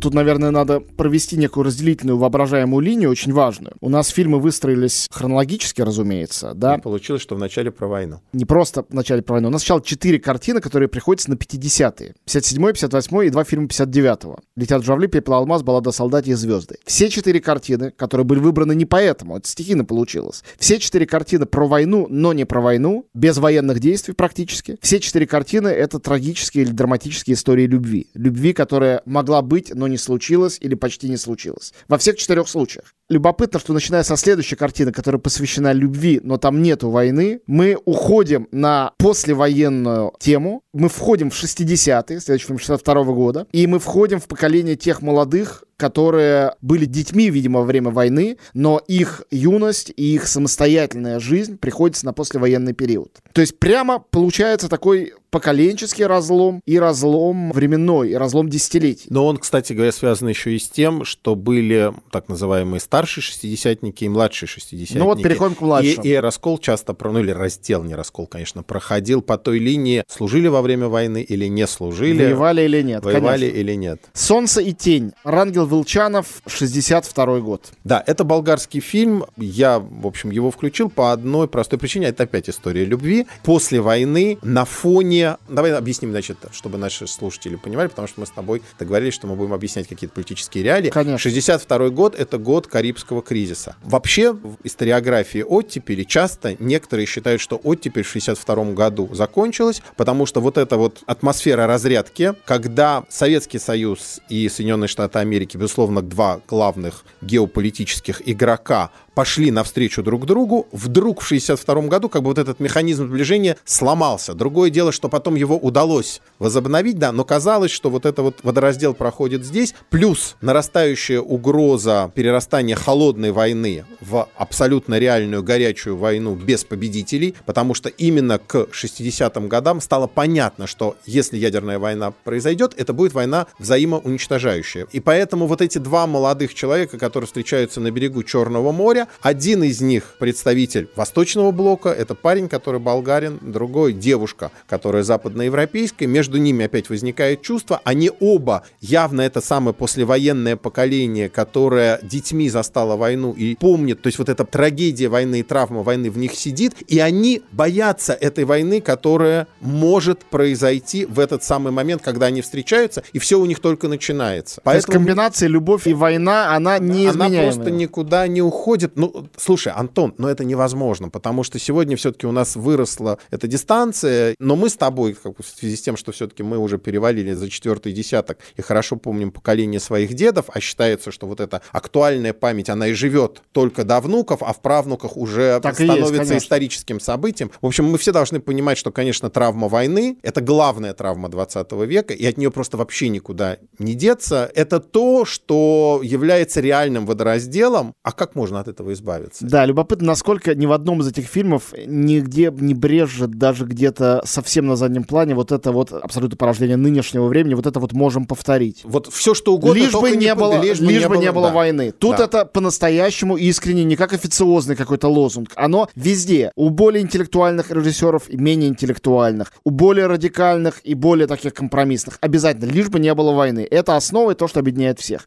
A: Тут, наверное, надо провести некую разделительную воображаемую линию, очень важную. У нас фильмы выстроились хронологически, разумеется, да?
C: И получилось, что в начале про войну.
A: Не просто в начале про войну. У нас сначала четыре картины, которые приходятся на 50-е. 57-й, 58-й и два фильма 59-го. «Летят журавли», «Пепел алмаз», «Баллада о солдате» и «Звезды». Все четыре картины, которые были выбраны не поэтому, это стихийно получилось. Все четыре картины про войну, но не про войну, без военных действий практически. Все четыре картины — это трагические или драматические истории любви. Любви, которая могла быть, но не случилось или почти не случилось. Во всех четырех случаях. Любопытно, что начиная со следующей картины, которая посвящена любви, но там нету войны, мы уходим на послевоенную тему, мы входим в 60-е, следующий фильм 62 -го года, и мы входим в поколение тех молодых, которые были детьми, видимо, во время войны, но их юность и их самостоятельная жизнь приходится на послевоенный период. То есть прямо получается такой поколенческий разлом и разлом временной, и разлом десятилетий.
C: Но он, кстати говоря, связан еще и с тем, что были так называемые старшие шестидесятники и младшие шестидесятники.
A: Ну вот переходим к младшим.
C: И, и раскол часто, ну или раздел, не раскол, конечно, проходил по той линии, служили во время войны или не служили.
A: Воевали или нет.
C: Воевали
A: конечно.
C: или нет.
A: «Солнце и тень». Рангел Волчанов, 62 год.
C: Да, это болгарский фильм. Я, в общем, его включил по одной простой причине. Это опять история любви. После войны на фоне... Давай объясним, значит, чтобы наши слушатели понимали, потому что мы с тобой договорились, что мы будем объяснять какие-то политические реалии.
A: Конечно.
C: 62 год — это год Карибского кризиса. Вообще, в историографии оттепели часто некоторые считают, что оттепель в 62 году закончилась, потому что вот эта вот атмосфера разрядки, когда Советский Союз и Соединенные Штаты Америки безусловно, два главных геополитических игрока пошли навстречу друг другу, вдруг в 1962 году как бы вот этот механизм сближения сломался. Другое дело, что потом его удалось возобновить, да, но казалось, что вот это вот водораздел проходит здесь, плюс нарастающая угроза перерастания холодной войны в абсолютно реальную горячую войну без победителей, потому что именно к 60-м годам стало понятно, что если ядерная война произойдет, это будет война взаимоуничтожающая. И поэтому вот эти два молодых человека, которые встречаются на берегу Черного моря, моря. Один из них представитель Восточного блока, это парень, который болгарин, другой девушка, которая западноевропейская. Между ними опять возникает чувство. Они оба явно это самое послевоенное поколение, которое детьми застало войну и помнит, то есть вот эта трагедия войны и травма войны в них сидит, и они боятся этой войны, которая может произойти в этот самый момент, когда они встречаются, и все у них только начинается.
A: Поэтому... То есть комбинация любовь и война, она не
C: Она просто никуда не уходит, ну, слушай, Антон, но это невозможно, потому что сегодня все-таки у нас выросла эта дистанция, но мы с тобой, как в связи с тем, что все-таки мы уже перевалили за четвертый десяток и хорошо помним поколение своих дедов, а считается, что вот эта актуальная память, она и живет только до внуков, а в правнуках уже так становится есть, историческим событием. В общем, мы все должны понимать, что, конечно, травма войны — это главная травма 20 века, и от нее просто вообще никуда не деться. Это то, что является реальным водоразделом. А как можно от этого этого избавиться.
A: Да, любопытно, насколько ни в одном из этих фильмов нигде не брежет даже где-то совсем на заднем плане вот это вот абсолютно порождение нынешнего времени, вот это вот можем повторить.
C: Вот все что угодно,
A: лишь бы не, было, лишь, лишь бы не было,
C: да.
A: войны. Тут
C: Да.
A: это по-настоящему искренне, не как официозный какой-то лозунг. Оно везде. У более интеллектуальных режиссеров и менее интеллектуальных. У более радикальных и более таких компромиссных. Обязательно. Лишь бы не было войны. Это основа и то, что объединяет всех.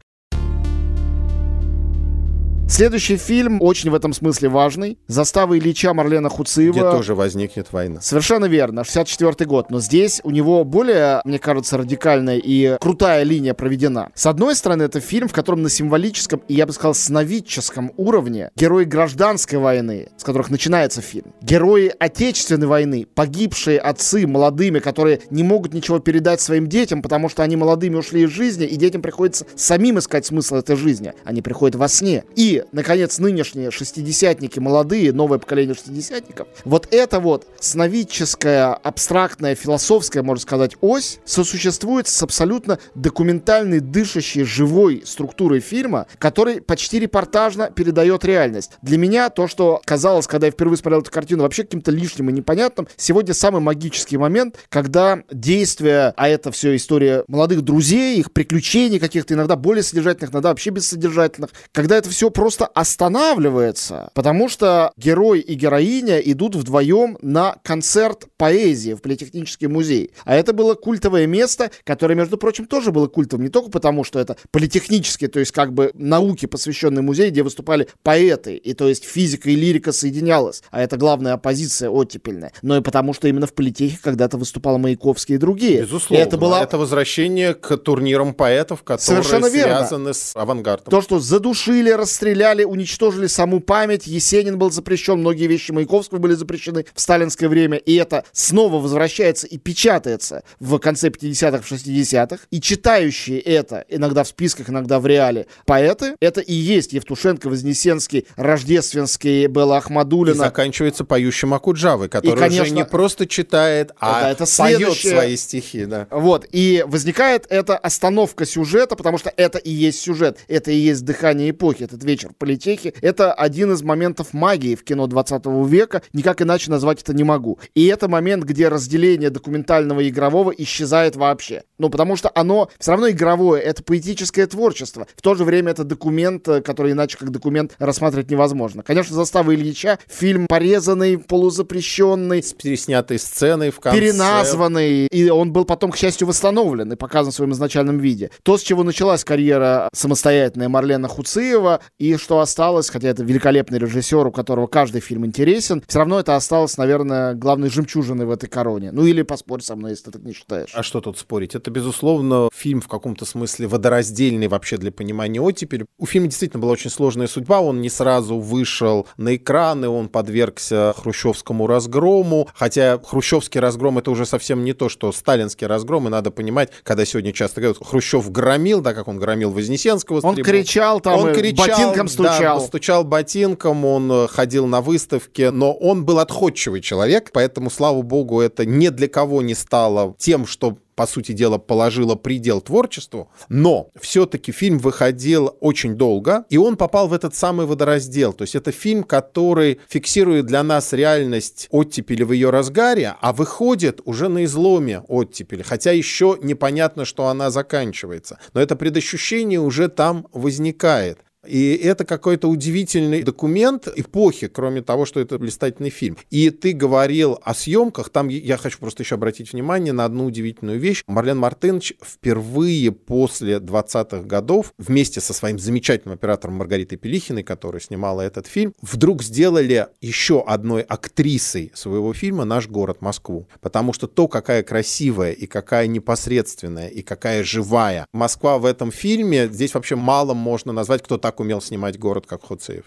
A: Следующий фильм очень в этом смысле важный. Застава Ильича Марлена Хуциева.
C: Где тоже возникнет война.
A: Совершенно верно, 64 год. Но здесь у него более, мне кажется, радикальная и крутая линия проведена. С одной стороны, это фильм, в котором на символическом и, я бы сказал, сновидческом уровне герои гражданской войны, с которых начинается фильм, герои Отечественной войны, погибшие отцы молодыми, которые не могут ничего передать своим детям, потому что они молодыми ушли из жизни, и детям приходится самим искать смысл этой жизни. Они приходят во сне. И, наконец, нынешние шестидесятники, молодые, новое поколение шестидесятников, вот это вот сновидческая, абстрактная, философская, можно сказать, ось сосуществует с абсолютно документальной, дышащей, живой структурой фильма, который почти репортажно передает реальность. Для меня то, что казалось, когда я впервые смотрел эту картину, вообще каким-то лишним и непонятным, сегодня самый магический момент, когда действия, а это все история молодых друзей, их приключений каких-то, иногда более содержательных, иногда вообще бессодержательных, когда это все просто останавливается, потому что герой и героиня идут вдвоем на концерт поэзии в Политехнический музей. А это было культовое место, которое, между прочим, тоже было культовым не только потому, что это политехнический, то есть как бы науке посвященный музей, где выступали поэты, и то есть физика и лирика соединялась, а это главная оппозиция оттепельная, но и потому, что именно в политехе когда-то выступал Маяковский и другие.
C: Безусловно.
A: И это была
C: Это возвращение к турнирам поэтов, которые
A: Совершенно верно.
C: связаны с авангардом.
A: То, что задушили, расстреляли, уничтожили саму память, Есенин был запрещен, многие вещи Маяковского были запрещены в сталинское время, и это снова возвращается и печатается в конце 50-х, в 60-х, и читающие это, иногда в списках, иногда в реале, поэты, это и есть Евтушенко, Вознесенский, Рождественский, Белла
C: И
A: Ахмадулина.
C: заканчивается поющим Акуджавой, который
A: конечно,
C: уже не просто читает, а
A: Да, это
C: поет свои стихи. Да.
A: Вот, и возникает эта остановка сюжета, потому что это и есть сюжет, это и есть дыхание эпохи, этот вечер в политехе. Это один из моментов магии в кино 20 века, никак иначе назвать это не могу. И это момент, где разделение документального и игрового исчезает вообще. Ну, потому что оно все равно игровое, это поэтическое творчество. В то же время это документ, э, который иначе как документ рассматривать невозможно. Конечно, «Застава Ильича» фильм порезанный, полузапрещенный,
C: С переснятой сценой в конце.
A: переназванный, и он был потом, к счастью, восстановлен и показан в своем изначальном виде. То, с чего началась карьера самостоятельная Марлена Хуциева, и что осталось, хотя это великолепный режиссер, у которого каждый фильм интересен, все равно это осталось, наверное, главной жемчужиной в этой короне. Ну или поспорь со мной, если ты так не считаешь.
C: А что тут спорить? Это, безусловно, фильм в каком-то смысле водораздельный вообще для понимания оттепели. У фильма действительно была очень сложная судьба. Он не сразу вышел на экраны, он подвергся хрущевскому разгрому. Хотя хрущевский разгром — это уже совсем не то, что сталинский разгром. И надо понимать, когда сегодня часто говорят, Хрущев громил, да, как он громил Вознесенского.
A: Он
C: трибун.
A: кричал там,
C: он кричал,
A: ботинком
C: да,
A: стучал.
C: стучал ботинком, он э, ходил на выставке, но он был отходчивый человек, поэтому, слава богу, это ни для кого не стало тем, что по сути дела, положило предел творчеству, но все-таки фильм выходил очень долго, и он попал в этот самый водораздел. То есть это фильм, который фиксирует для нас реальность оттепели в ее разгаре, а выходит уже на изломе оттепели, хотя еще непонятно, что она заканчивается. Но это предощущение уже там возникает. И это какой-то удивительный документ эпохи, кроме того, что это блистательный фильм. И ты говорил о съемках, там я хочу просто еще обратить внимание на одну удивительную вещь. Марлен Мартынович впервые после 20-х годов вместе со своим замечательным оператором Маргаритой Пелихиной, которая снимала этот фильм, вдруг сделали еще одной актрисой своего фильма «Наш город Москву». Потому что то, какая красивая и какая непосредственная и какая живая Москва в этом фильме, здесь вообще мало можно назвать, кто так умел снимать город, как Хуцеев.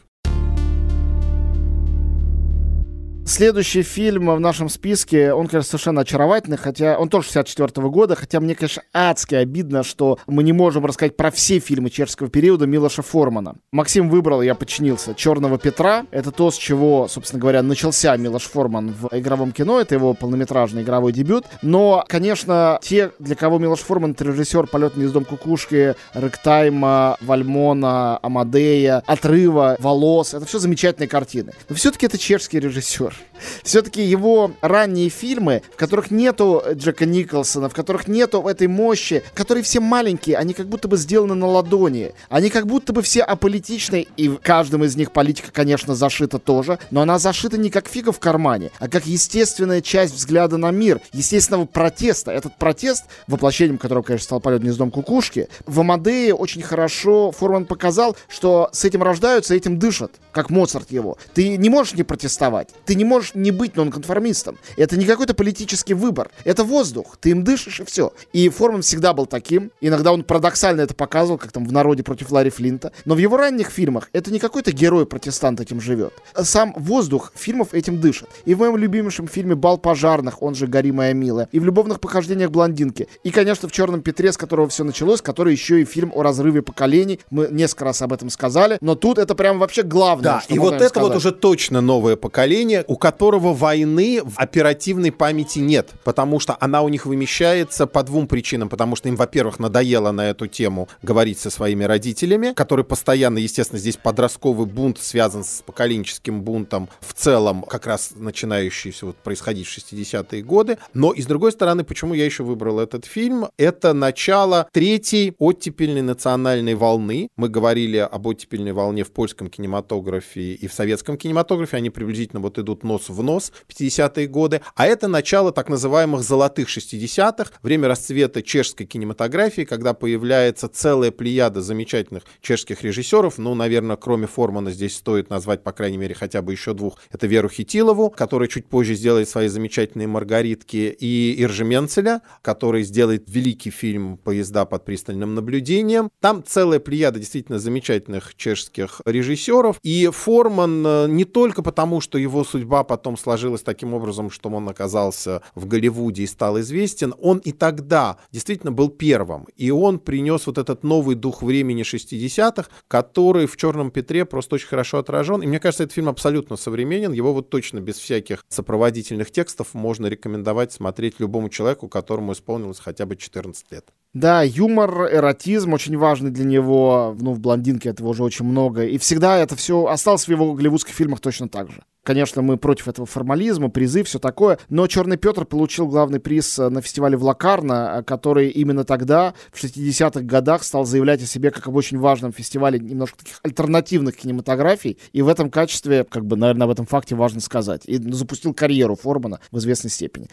A: Следующий фильм в нашем списке, он, конечно, совершенно очаровательный, хотя он тоже 64 -го года, хотя мне, конечно, адски обидно, что мы не можем рассказать про все фильмы чешского периода Милоша Формана. Максим выбрал, я подчинился, «Черного Петра». Это то, с чего, собственно говоря, начался Милош Форман в игровом кино. Это его полнометражный игровой дебют. Но, конечно, те, для кого Милош Форман — это режиссер «Полет на дом кукушки», «Ректайма», «Вальмона», «Амадея», «Отрыва», «Волос» — это все замечательные картины. Но все-таки это чешский режиссер. Все-таки его ранние фильмы, в которых нету Джека Николсона, в которых нету этой мощи, которые все маленькие, они как будто бы сделаны на ладони. Они как будто бы все аполитичные, и в каждом из них политика, конечно, зашита тоже, но она зашита не как фига в кармане, а как естественная часть взгляда на мир, естественного протеста. Этот протест, воплощением которого, конечно, стал полет гнездом кукушки, в Амадее очень хорошо Форман показал, что с этим рождаются, этим дышат, как Моцарт его. Ты не можешь не протестовать, ты не можешь не быть нонконформистом. Это не какой-то политический выбор. Это воздух. Ты им дышишь и все. И Форман всегда был таким. Иногда он парадоксально это показывал, как там в «Народе против Ларри Флинта». Но в его ранних фильмах это не какой-то герой-протестант этим живет. Сам воздух фильмов этим дышит. И в моем любимейшем фильме «Бал пожарных», он же «Гори моя милая», и в «Любовных похождениях блондинки», и, конечно, в «Черном Петре», с которого все началось, который еще и фильм о разрыве поколений. Мы несколько раз об этом сказали, но тут это прям вообще главное.
C: Да, и вот это сказать. вот уже точно новое поколение, у которого войны в оперативной памяти нет, потому что она у них вымещается по двум причинам. Потому что им, во-первых, надоело на эту тему говорить со своими родителями, которые постоянно, естественно, здесь подростковый бунт связан с поколенческим бунтом в целом, как раз начинающийся вот происходить в 60-е годы. Но, и с другой стороны, почему я еще выбрал этот фильм? Это начало третьей оттепельной национальной волны. Мы говорили об оттепельной волне в польском кинематографе и в советском кинематографе. Они приблизительно вот идут нос в нос 50-е годы, а это начало так называемых золотых 60-х, время расцвета чешской кинематографии, когда появляется целая плеяда замечательных чешских режиссеров, ну, наверное, кроме Формана здесь стоит назвать, по крайней мере, хотя бы еще двух. Это Веру Хитилову, которая чуть позже сделает свои замечательные «Маргаритки», и Иржи Менцеля, который сделает великий фильм «Поезда под пристальным наблюдением». Там целая плеяда действительно замечательных чешских режиссеров, и Форман э, не только потому, что его судьба потом потом сложилось таким образом, что он оказался в Голливуде и стал известен, он и тогда действительно был первым. И он принес вот этот новый дух времени 60-х, который в «Черном Петре» просто очень хорошо отражен. И мне кажется, этот фильм абсолютно современен. Его вот точно без всяких сопроводительных текстов можно рекомендовать смотреть любому человеку, которому исполнилось хотя бы 14 лет.
A: Да, юмор, эротизм очень важный для него. Ну, в «Блондинке» этого уже очень много. И всегда это все осталось в его голливудских фильмах точно так же. Конечно, мы против этого формализма, призы, все такое. Но «Черный Петр» получил главный приз э, на фестивале в Лакарно, э, который именно тогда, в 60-х годах, стал заявлять о себе как об очень важном фестивале немножко таких альтернативных кинематографий. И в этом качестве, как бы, наверное, об этом факте важно сказать. И запустил карьеру Формана в известной степени.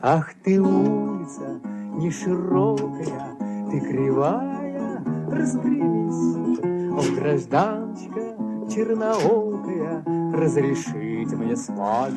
A: Ах ты улица, не широкая, ты кривая, распрямись. О, гражданочка, черноокая, разрешите мне с вами.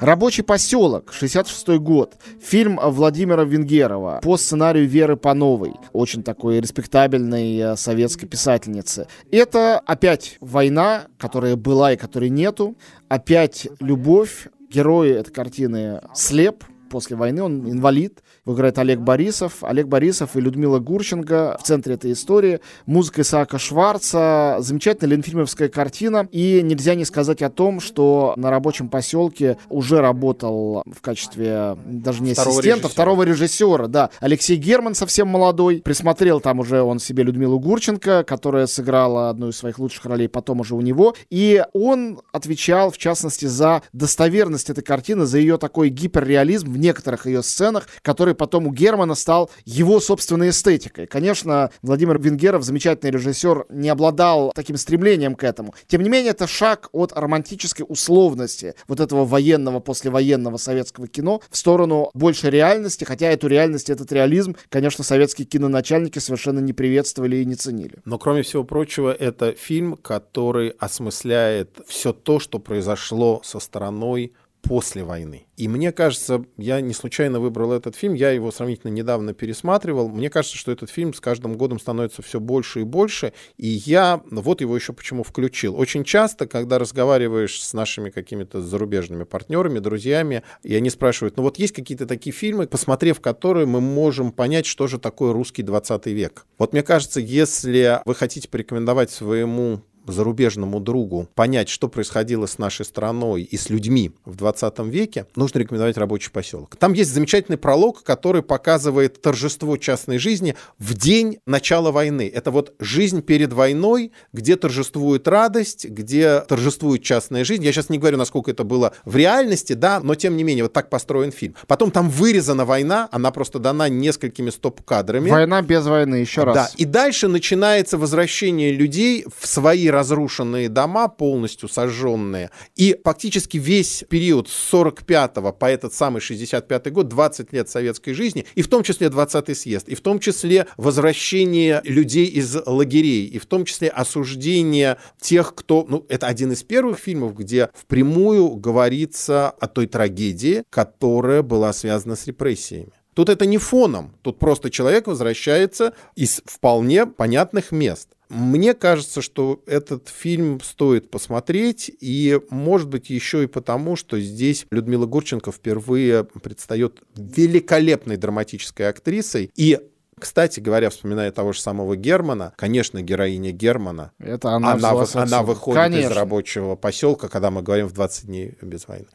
A: Рабочий поселок, 66 год. Фильм Владимира Венгерова по сценарию Веры Пановой, очень такой респектабельной э, советской писательницы. Это опять война, которая была и которой нету. Опять любовь. Герои этой картины слеп, после войны, он инвалид, его играет Олег Борисов. Олег Борисов и Людмила Гурченко в центре этой истории. Музыка Исаака Шварца. Замечательная ленфильмовская картина. И нельзя не сказать о том, что на рабочем поселке уже работал в качестве даже не второго ассистента, режиссера. второго режиссера, да. Алексей Герман совсем молодой. Присмотрел там уже он себе Людмилу Гурченко, которая сыграла одну из своих лучших ролей потом уже у него. И он отвечал, в частности, за достоверность этой картины, за ее такой гиперреализм некоторых ее сценах, который потом у Германа стал его собственной эстетикой. Конечно, Владимир Венгеров, замечательный режиссер, не обладал таким стремлением к этому. Тем не менее, это шаг от романтической условности вот этого военного, послевоенного советского кино в сторону большей реальности, хотя эту реальность, этот реализм, конечно, советские киноначальники совершенно не приветствовали и не ценили.
C: Но, кроме всего прочего, это фильм, который осмысляет все то, что произошло со стороной после войны. И мне кажется, я не случайно выбрал этот фильм, я его сравнительно недавно пересматривал. Мне кажется, что этот фильм с каждым годом становится все больше и больше, и я вот его еще почему включил. Очень часто, когда разговариваешь с нашими какими-то зарубежными партнерами, друзьями, и они спрашивают, ну вот есть какие-то такие фильмы, посмотрев которые мы можем понять, что же такое русский 20 век. Вот мне кажется, если вы хотите порекомендовать своему зарубежному другу понять, что происходило с нашей страной и с людьми в 20 веке, нужно рекомендовать «Рабочий поселок». Там есть замечательный пролог, который показывает торжество частной жизни в день начала войны. Это вот жизнь перед войной, где торжествует радость, где торжествует частная жизнь. Я сейчас не говорю, насколько это было в реальности, да, но тем не менее, вот так построен фильм. Потом там вырезана война, она просто дана несколькими стоп-кадрами.
A: Война без войны, еще раз.
C: Да, и дальше начинается возвращение людей в свои разрушенные дома, полностью сожженные. И фактически весь период с 45 по этот самый 65 год, 20 лет советской жизни, и в том числе 20-й съезд, и в том числе возвращение людей из лагерей, и в том числе осуждение тех, кто... Ну, это один из первых фильмов, где впрямую говорится о той трагедии, которая была связана с репрессиями. Тут это не фоном, тут просто человек возвращается из вполне понятных мест. Мне кажется, что этот фильм стоит посмотреть, и, может быть, еще и потому, что здесь Людмила Гурченко впервые предстает великолепной драматической актрисой, и кстати говоря, вспоминая того же самого Германа, конечно, героиня Германа,
A: Это она,
C: она, вы- она выходит
A: Конечно.
C: из рабочего поселка, когда мы говорим в 20 дней без войны.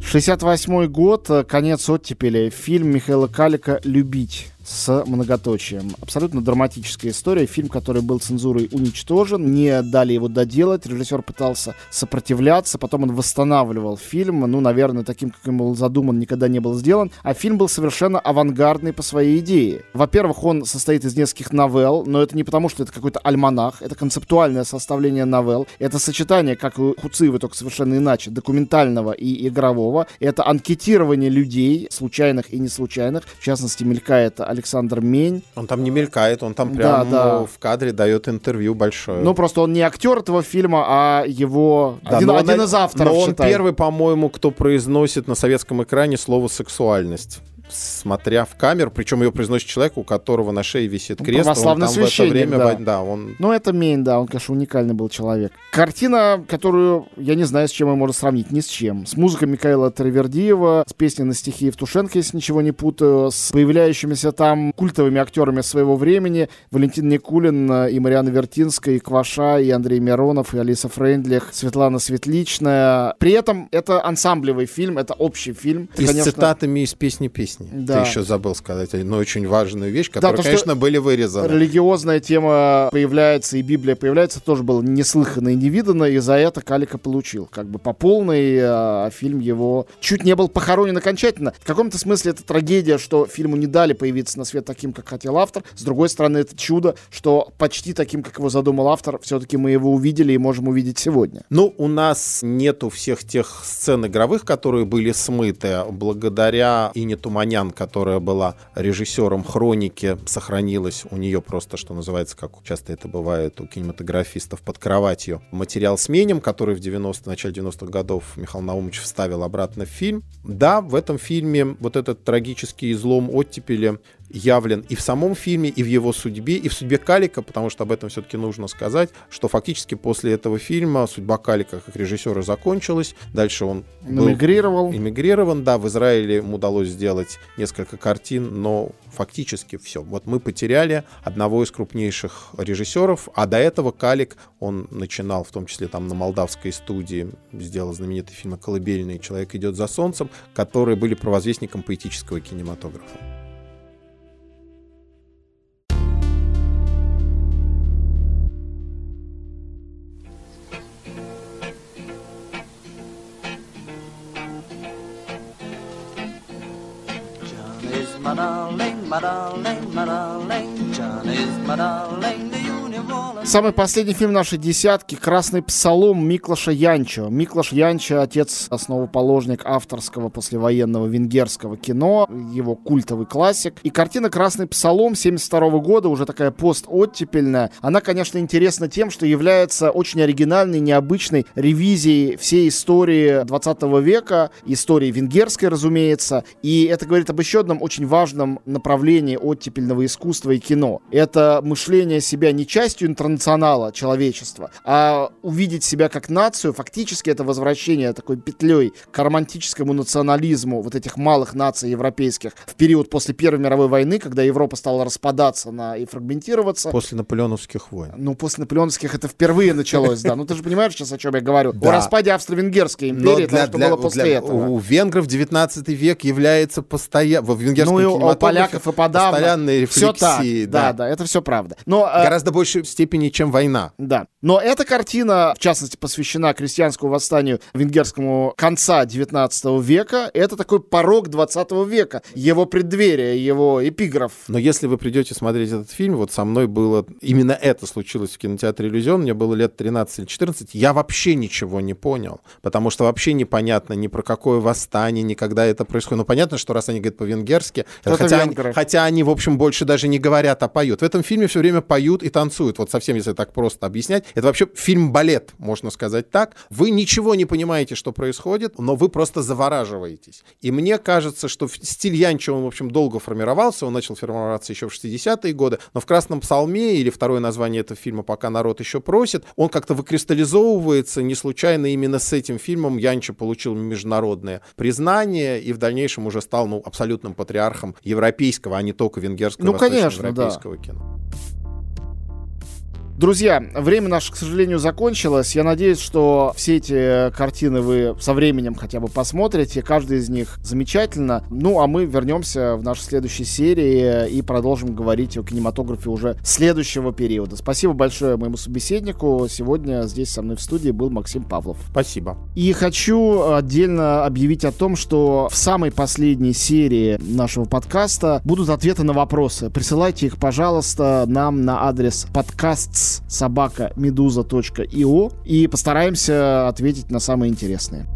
A: 68 год, э, конец оттепели. Фильм Михаила Калика «Любить» с многоточием. Абсолютно драматическая история. Фильм, который был цензурой уничтожен, не дали его доделать. Режиссер пытался сопротивляться, потом он восстанавливал фильм. Ну, наверное, таким, как он был задуман, никогда не был сделан. А фильм был совершенно авангардный по своей идее. Во-первых, он состоит из нескольких новелл, но это не потому, что это какой-то альманах, это концептуальное составление новелл. Это сочетание, как у Хуцивы, только совершенно иначе, документального и игрового. Это анкетирование людей, случайных и неслучайных. В частности, мелькает Александр Мень.
C: Он там не мелькает, он там
A: Да,
C: прямо
A: да.
C: в кадре дает интервью большое.
A: Ну, просто он не актер этого фильма, а его...
C: Да,
A: один
C: но он-
A: один из авторов,
C: Но он
A: считай.
C: первый, по-моему, кто произносит на советском экране слово «сексуальность». Смотря в камеру, причем ее произносит человек, у которого на шее висит
A: Ну,
C: крест. он
A: православный
C: там в это
A: священник,
C: время,
A: да.
C: да, он
A: Ну, это Мень, да, он, конечно, уникальный был человек. Картина, которую я не знаю, с чем ее можно сравнить, ни с чем. С музыкой Михаила Травердиева, с песней на стихи Евтушенко, если ничего не путаю, с появляющимися там культовыми актерами своего времени. Валентин Никулин э, и Мариана Вертинская, и Кваша, и Андрей Миронов, и Алиса Фрейндлих, Светлана Светличная. При этом это ансамблевый фильм, это общий фильм.
C: и с
A: Конечно,
C: цитатами из песни песни.
A: Да.
C: Ты еще забыл сказать, но очень важную вещь, которая,
A: то, что
C: конечно, были вырезаны.
A: религиозная тема появляется, и Библия появляется, тоже было неслыханно и невиданно, и за это Калика получил. Как бы по полной, а фильм его чуть не был похоронен окончательно. В каком-то смысле это трагедия, что фильму не дали появиться на свет таким, как хотел автор. С другой стороны, это чудо, что почти таким, как его задумал автор, все-таки мы его увидели и можем увидеть сегодня.
C: Ну, у нас нету всех тех сцен игровых, которые были смыты. Благодаря Ине Туманян, которая была режиссером «Хроники», сохранилась у нее просто, что называется, как часто это бывает у кинематографистов, под кроватью. Материал с Менем, который в 90 начале 90-х годов Михаил Наумович вставил обратно в фильм. Да, в этом фильме вот этот трагический излом оттепели явлен и в самом фильме, и в его судьбе, и в судьбе Калика, потому что об этом все-таки нужно сказать, что фактически после этого фильма судьба Калика как режиссера закончилась. Дальше он
A: Эмигрировал.
C: эмигрирован, да, в Израиле ему удалось сделать несколько картин, но фактически все. Вот мы потеряли одного из крупнейших режиссеров, а до этого Калик, он начинал в том числе там на молдавской студии, сделал знаменитый фильм «Колыбельный. Человек идет за солнцем», которые были провозвестником поэтического кинематографа.
D: My darling, my darling, my. Darling,
A: Самый последний фильм нашей десятки «Красный псалом» Миклаша Янчо. Миклаш Янчо — отец, основоположник авторского послевоенного венгерского кино, его культовый классик. И картина «Красный псалом» 72 года, уже такая постоттепельная, она, конечно, интересна тем, что является очень оригинальной, необычной ревизией всей истории 20 века, истории венгерской, разумеется. И это говорит об еще одном очень важном направлении оттепельного искусства и кино. Это мышление себя не частью интернационала человечества, а увидеть себя как нацию, фактически это возвращение такой петлей к романтическому национализму вот этих малых наций европейских в период после Первой мировой войны, когда Европа стала распадаться на, и фрагментироваться.
C: После наполеоновских войн.
A: Ну, после наполеоновских это впервые началось, да. Ну, ты же понимаешь сейчас, о чем я говорю. О распаде Австро-Венгерской империи,
C: для,
A: что было после этого.
C: У венгров 19 век является постоянно, в венгерском
A: ну, у поляков и подавно.
C: постоянные рефлексии.
A: Все так, да, да, это все правда. Но,
C: э, Гораздо большей степени, чем война.
A: Да. Но эта картина, в частности, посвящена крестьянскому восстанию венгерскому конца 19 века. Это такой порог 20 века, его преддверие, его эпиграф.
C: Но если вы придете смотреть этот фильм, вот со мной было... Именно это случилось в кинотеатре «Иллюзион», мне было лет 13 или 14, я вообще ничего не понял, потому что вообще непонятно ни про какое восстание, ни когда это происходит. Ну, понятно, что раз они говорят по-венгерски, хотя, они, хотя они, в общем, больше даже не говорят, а поют. В этом фильме все время поют и танцуют. Вот совсем, если так просто объяснять. Это вообще фильм-балет, можно сказать так. Вы ничего не понимаете, что происходит, но вы просто завораживаетесь. И мне кажется, что стиль Янча, он, в общем, долго формировался. Он начал формироваться еще в 60-е годы. Но в «Красном псалме» или второе название этого фильма «Пока народ еще просит», он как-то выкристаллизовывается. Не случайно именно с этим фильмом Янча получил международное признание и в дальнейшем уже стал ну, абсолютным патриархом европейского, а не только венгерского, ну, конечно, европейского да. кино.
A: Друзья, время наше, к сожалению, закончилось. Я надеюсь, что все эти картины вы со временем хотя бы посмотрите. Каждая из них замечательно. Ну, а мы вернемся в нашей следующей серии и продолжим говорить о кинематографе уже следующего периода. Спасибо большое моему собеседнику. Сегодня здесь со мной в студии был Максим Павлов.
C: Спасибо.
A: И хочу отдельно объявить о том, что в самой последней серии нашего подкаста будут ответы на вопросы. Присылайте их, пожалуйста, нам на адрес подкаст собака медуза.io и постараемся ответить на самые интересные.